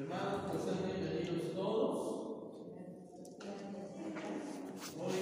Hermanos, pues sean bienvenidos todos. Hoy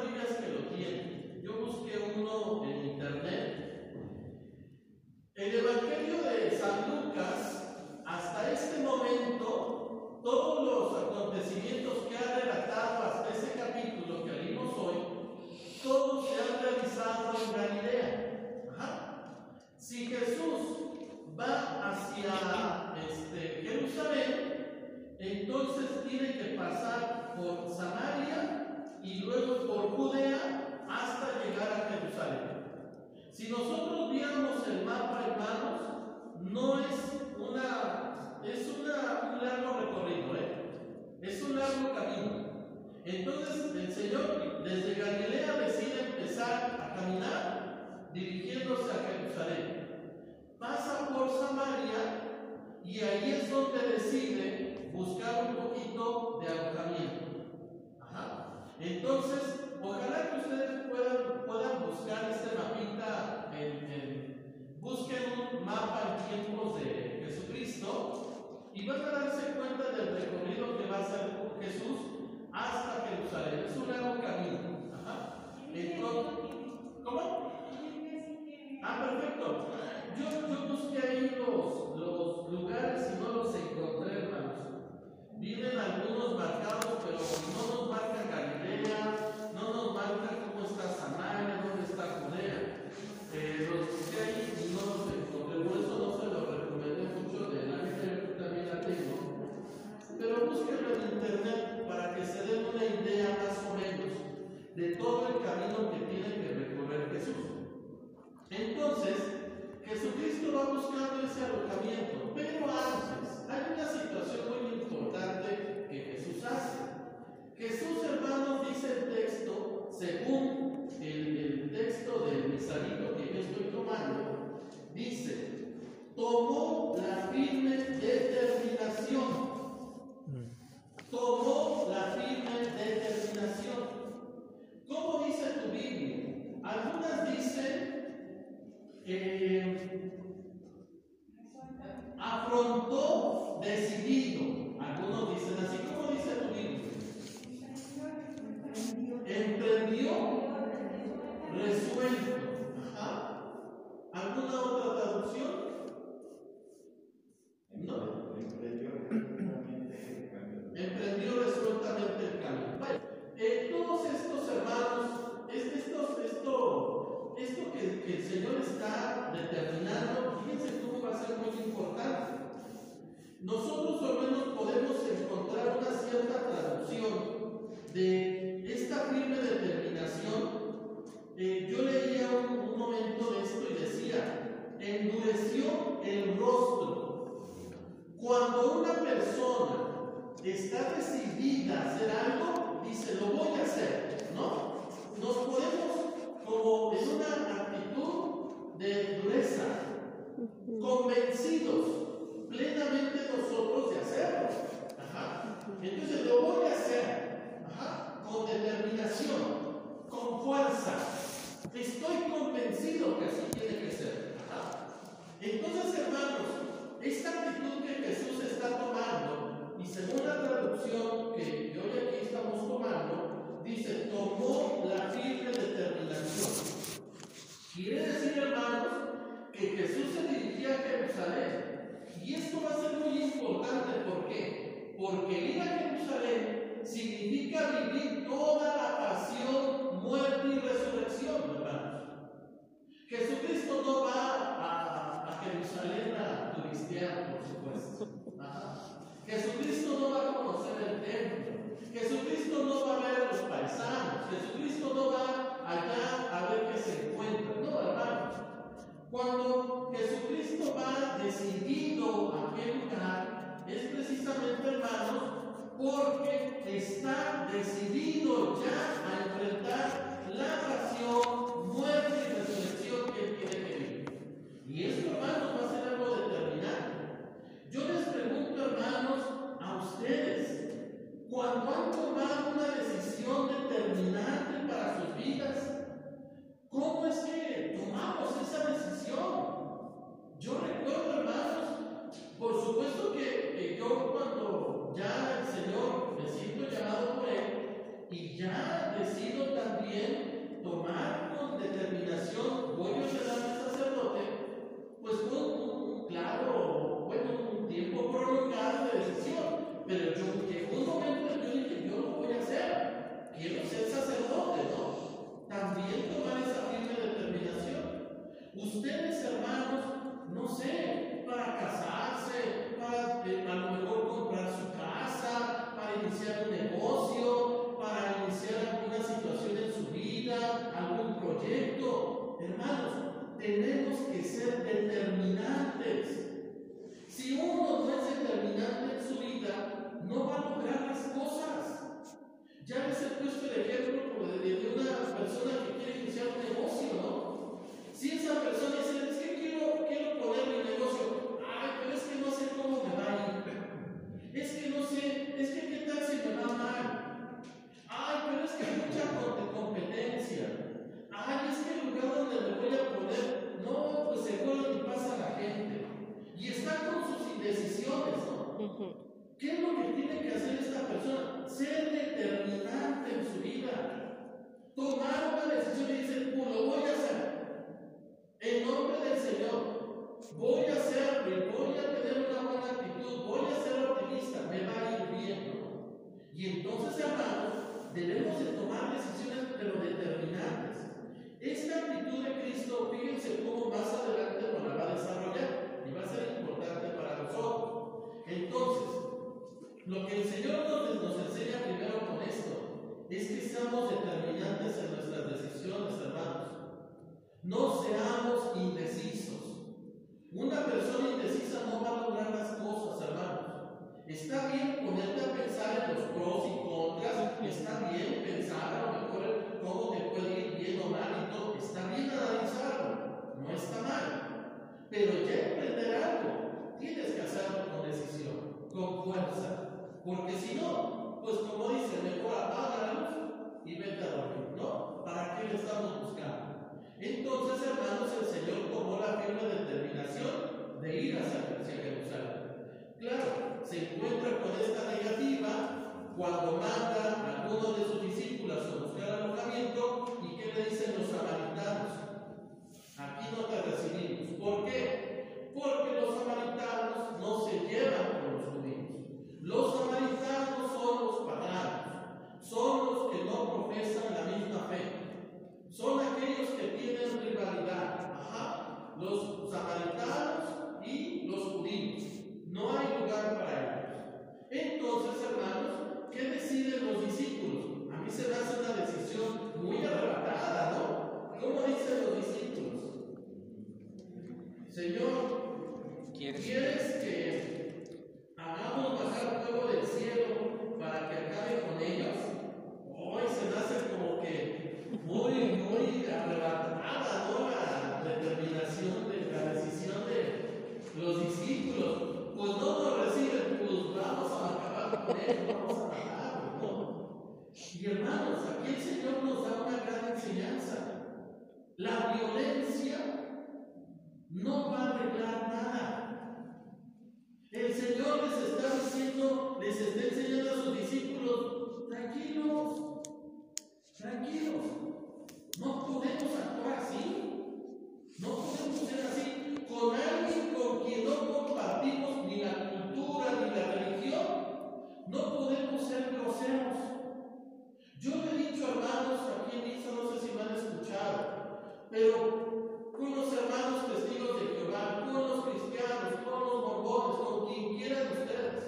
casas que lo tienen. Yo busqué uno en internet. El Evangelio de San Lucas, hasta este momento, todos los acontecimientos que ha relatado hasta ese capítulo que leímos hoy, todos se han realizado en Galilea. Si Jesús va hacia este, Jerusalén, entonces tiene que pasar por Samaria y luego por Judea hasta llegar a Jerusalén. Si nosotros viéramos el mapa, hermanos, no es una, es una, un largo recorrido, ¿eh? es un largo camino. Entonces el Señor desde Galilea decide empezar a caminar dirigiéndose a Jerusalén. Pasa por Samaria y ahí es donde decide ponerte a pensar en los pros y contras, está bien pensar a lo mejor cómo te puede ir bien o mal y todo, está bien analizarlo, no está mal. Pero ya emprender algo, tienes que hacerlo con decisión, con fuerza. Porque si no, pues como dice, mejor apaga la luz y vete a dormir, ¿no? ¿Para qué le estamos buscando? Entonces, hermanos, el Señor tomó la firme determinación de ir hacia, hacia Jerusalén. Claro, se encuentra con esta negativa cuando manda a algunos de sus discípulos a buscar alojamiento y ¿qué le dicen los samaritanos? Aquí no te recibimos. ¿Por qué? Porque los samaritanos no se llevan con los judíos. Los samaritanos son los paganos, son los que no profesan la misma fe, son aquellos que tienen rivalidad. Ajá. Los samaritanos y los judíos. No hay lugar para ellos. Entonces, hermanos, ¿qué deciden los discípulos? A mí se me hace una decisión muy arrebatada, ¿no? ¿Cómo dicen los discípulos? Señor, ¿Quieres? ¿quieres que hagamos bajar fuego del cielo para que acabe con ellos? Hoy se me hace como que muy, muy arrebatada, ¿no? La determinación de la decisión de los discípulos. Pues no reciben, pues vamos a acabar con ellos, vamos a matarlos, ¿no? Y hermanos, aquí el Señor nos da una gran enseñanza. La violencia no va a arreglar nada. El Señor les está diciendo, les está enseñando a sus discípulos, tranquilos, tranquilos, no podemos actuar así, no podemos ser así con alguien con quien no ni la cultura ni la religión, no podemos ser groseros. Yo le he dicho hermanos aquí en misa, no sé si me han escuchado, pero con los hermanos testigos de Jehová, con los cristianos, con los mormones, con quien quieran ustedes.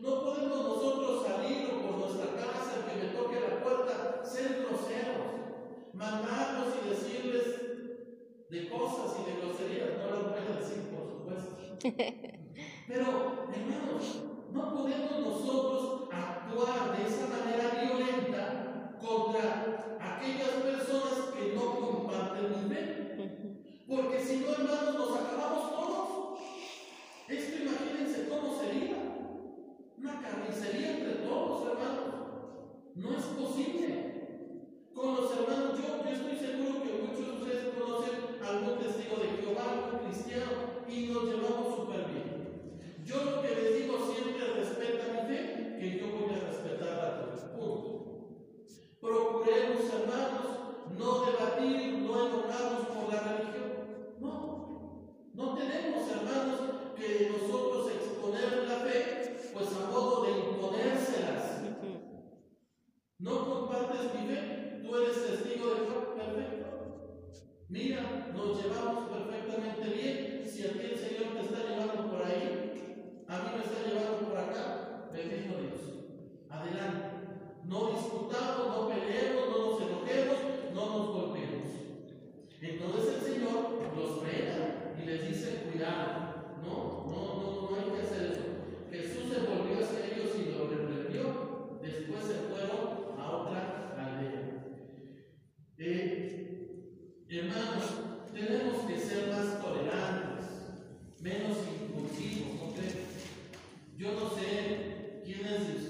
No podemos nosotros salir o por nuestra casa, que me toque la puerta, ser groseros, mandarlos y decirles de cosas y de groserías. No las voy a decir, por supuesto. Pero, hermanos, no podemos nosotros actuar de esa manera violenta contra aquellas personas que no comparten mi fe. Porque si no, hermanos, nos acabamos todos. Esto imagínense cómo sería. Una carnicería entre todos, hermanos. No es posible. Con los hermanos, yo, yo estoy seguro que muchos de ustedes conocen algún testigo de Jehová, algún cristiano, y nos llevamos súper bien. Yo lo que les digo siempre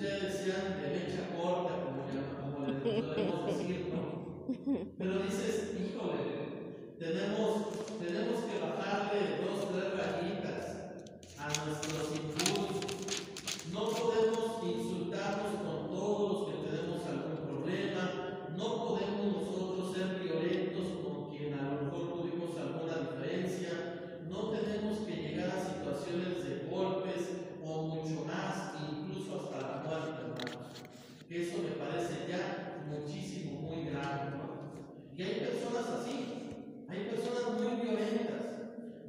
ustedes sean de mecha corta, como, ya, como le podemos decir. Pero dices, híjole, tenemos, tenemos que bajarle dos, tres rayitas a nuestros impulsos. No podemos insultarnos con todos los que tenemos algún problema, no podemos violentas.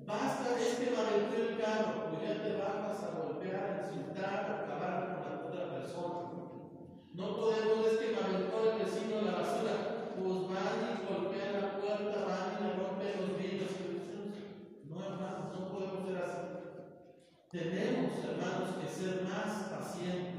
Basta de este valenteo el carro, pues ya te bajas a golpear, a insultar, a acabar con la otra persona. No podemos es que me el vecino de la basura, pues van y golpean la puerta, van y rompen los vidrios. No, hermanos, no podemos ser así. Tenemos, hermanos, que ser más pacientes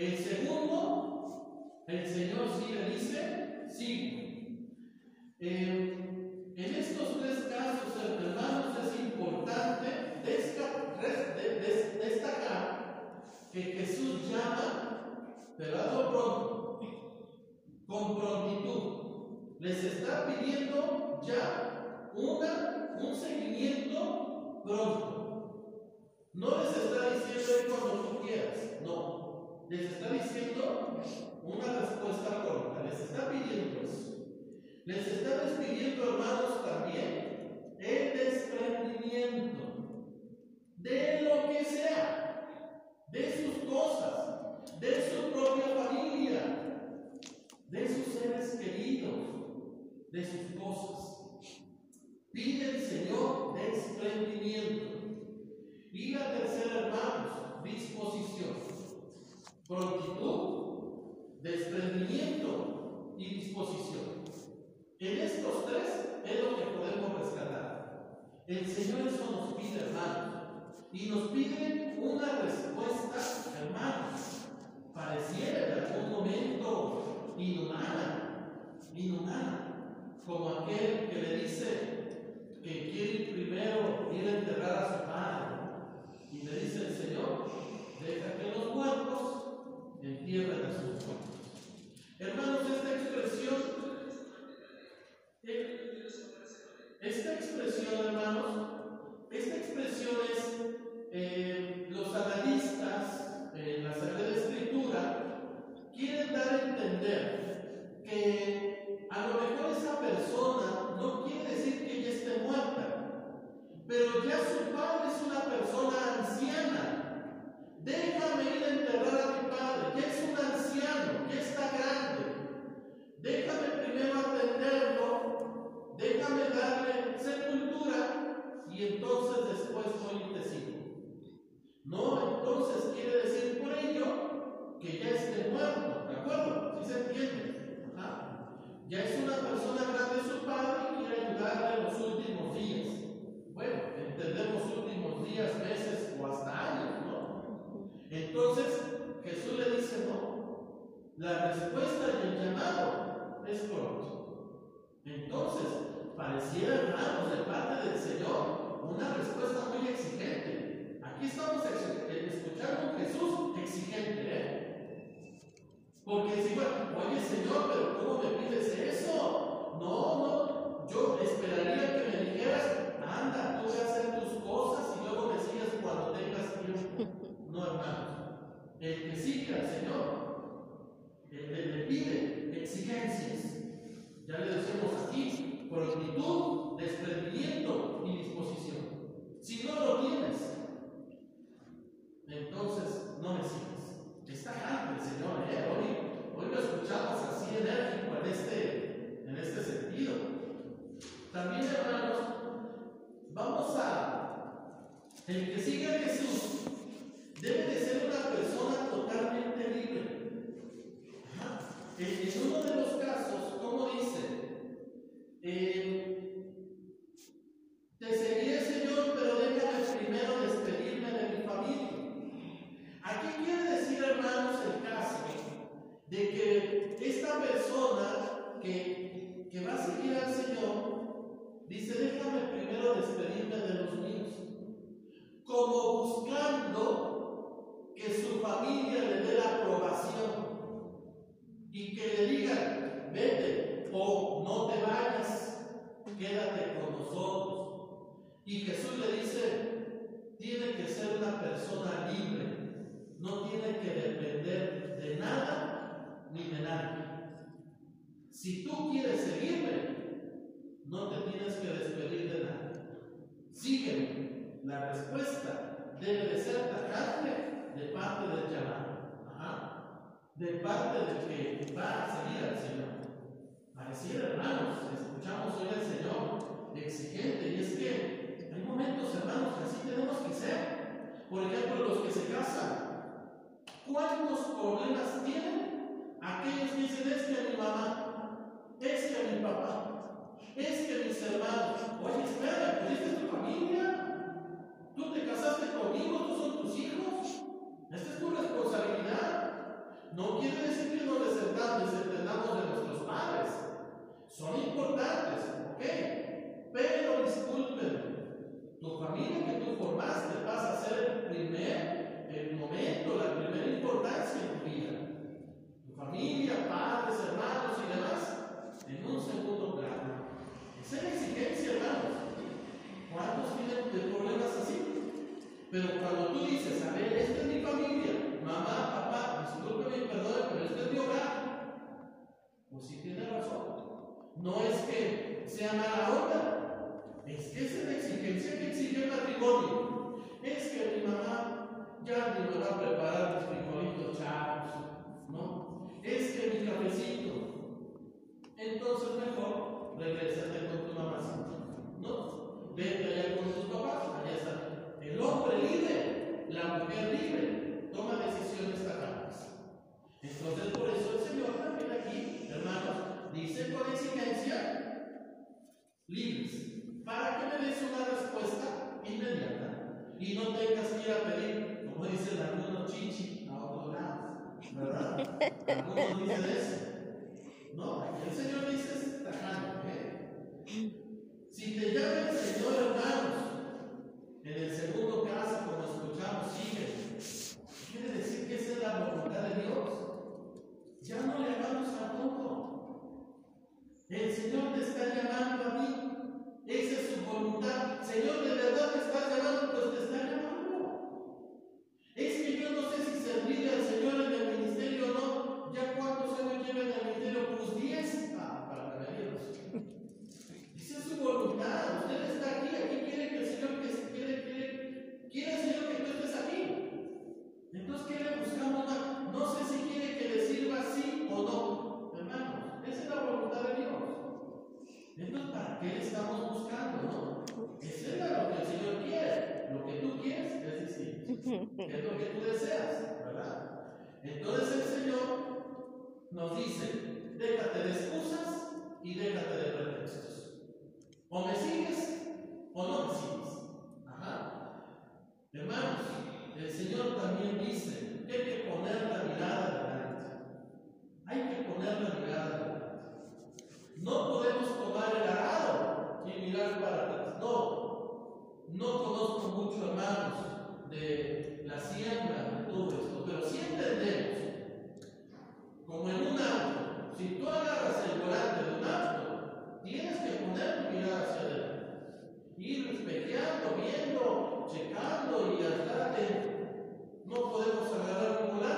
El segundo, el Señor sí le dice, sí. Eh, en estos tres casos, hermanos, es importante destacar que Jesús llama, pero pronto, con prontitud. Les está pidiendo ya un seguimiento pronto. No les está diciendo "Ven cuando tú quieras, no. Les está diciendo una respuesta pronta. Les está pidiendo eso. Les está despidiendo, hermanos, también el desprendimiento de lo que sea, de sus cosas, de su propia familia, de sus seres queridos, de sus cosas. Pide el Señor desprendimiento. Y la tercera, hermanos, disposición. Prontitud, desprendimiento y disposición. En estos tres es lo que podemos rescatar. El Señor eso nos pide, hermanos. Y nos pide una respuesta, hermanos. Pareciera en algún momento inhumana, inhumana, como aquel que le dice que quiere primero ir a enterrar a su padre. Y le dice el Señor, deja que los muertos entierren a sus muertos. Hermanos, esta expresión, eh, esta expresión, hermanos, esta expresión es, eh, los analistas en la Sagrada Escritura quieren dar a entender que a lo mejor esa persona no quiere decir que ella esté muerta, pero ya su padre es una persona anciana. Déjame El que sigue al Señor, el que le pide exigencias. Ya le decimos aquí, prontitud, desprendimiento y disposición. Si no lo tienes, entonces no me sigas. Está grande el Señor, ¿eh? Hoy, hoy lo escuchamos así enérgico en este, en este sentido. También, hermanos, vamos a. El que sigue a Jesús debe de ser una persona totalmente libre. En uno de los casos, ¿cómo dice? Eh, te seguiré, Señor, pero déjame primero despedirme de mi familia. Aquí quiere decir, hermanos, el caso de que esta persona que, que va a seguir al Señor dice: Déjame primero despedirme de los míos, como buscando que su familia le dé la aprobación y que le digan: Vete o no te vayas, quédate con nosotros. Y Jesús le dice: Tiene que ser una persona libre, no tiene que depender de nada ni de nadie. Si tú quieres seguirme, no te tienes que despedir de nada. Sígueme. La respuesta debe de ser tajante de parte del llamado, Ajá. de parte del que va a seguir al Señor. Pareciera, hermanos, escuchamos hoy al Señor exigente, y es que hay momentos, hermanos, que así tenemos que ser. Por ejemplo, los que se casan, ¿cuántos problemas tienen? Aquellos que dicen, es que mi mamá, es que mi papá, es que mis hermanos, oye, espera, pues es tu familia, tú te casaste conmigo, tú son tus hijos, esta es tu responsabilidad. No quiere decir que no desentendamos de nuestros padres, son importantes, ¿ok? Pero disculpen, tu familia que tú formaste pasa a ser el primer, el momento, la primera importancia en tu vida. Tu familia, padres, hermanos y demás, en un segundo plano. Esa es la exigencia, hermanos. ¿Cuántos tienen problemas así? Pero cuando tú dices, a ver, esta es mi familia, mamá, papá, discúlpeme y perdone, pero este es mi hogar, pues sí tiene razón. No es que sea mala onda, es que es la exigencia que exige el matrimonio. Es que mi mamá ya me va a preparar los frijolitos chavos, ¿no? Es que mi cafecito. Entonces mejor regrésate con tu mamá, ¿no? Vete allá con tus papás, allá está. El hombre libre, la mujer libre, toma decisiones tajantes. Entonces por eso el Señor también aquí, hermanos, dice con exigencia, libres, para que me des una respuesta inmediata y no tengas que ir a pedir, como dicen algunos chichi, a otro lado, ¿verdad? Algunos dicen eso. No, el Señor dice tajante, ¿eh? Si te llama el Señor, hermanos, en el como escuchamos, sigue. Quiere decir que esa es la voluntad de Dios. Ya no le hagamos a tonto. El Señor te está llamando a mí. Esa es su voluntad. Señor, ¿de verdad te estás llamando? Pues te está sirva sí o no. Hermanos, esa es la voluntad de Dios. Entonces, ¿para qué estamos buscando? No? Esa es lo que el Señor quiere. Lo que tú quieres es distinto. Es lo que tú deseas, ¿verdad? Entonces el Señor nos dice, déjate de excusas y déjate de pretextos. O me sigues o no me sigues. Ajá. Hermanos, el Señor también dice que hay que poner la mirada viendo, checando y hasta no podemos agarrar un volante,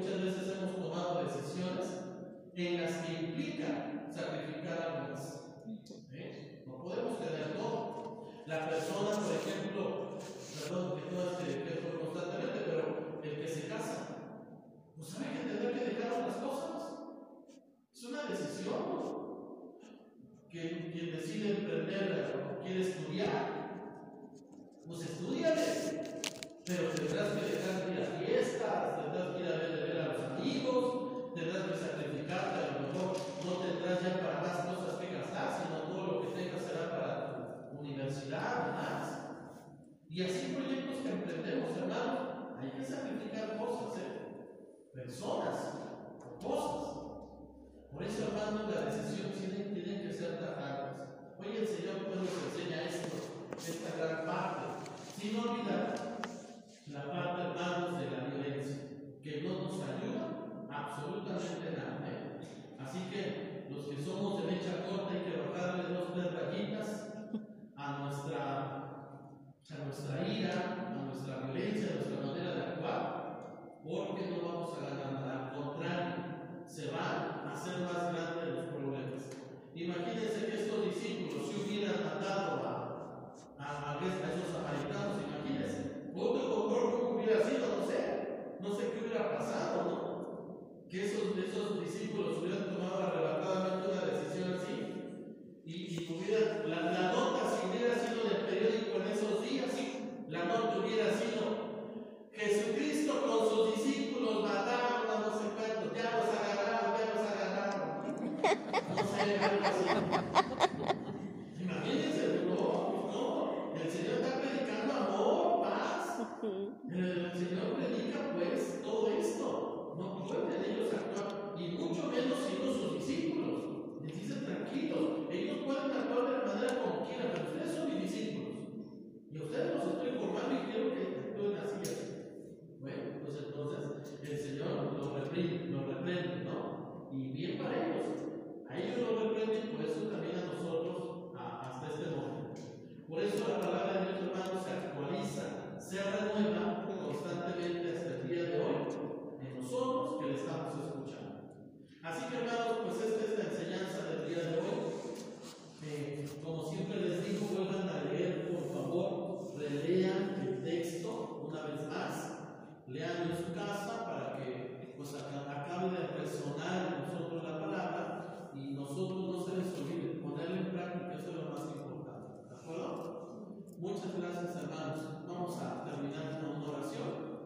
muchas veces hemos tomado decisiones en las que implica sacrificar algo más. ¿eh? No podemos tener todo. La persona, por ejemplo, perdón que todo este peso constantemente, pero el que se casa, pues sabe que tendrá que dejar otras cosas. Es una decisión. Quien, quien decide emprender, quiere estudiar, pues estudiale, pero tendrás que dejar las fiestas, tendrás amigos, tendrás que sacrificarte, a lo mejor no tendrás ya para más cosas que gastar, sino todo lo que tengas será para tu universidad, o más. Y así proyectos que emprendemos, hermano, hay que sacrificar cosas, ¿eh? personas, cosas. Por eso, hermano, la decisión tiene que ser tajantes. Hoy el Señor pues, nos enseña esto, esta gran parte, sin olvidar la parte.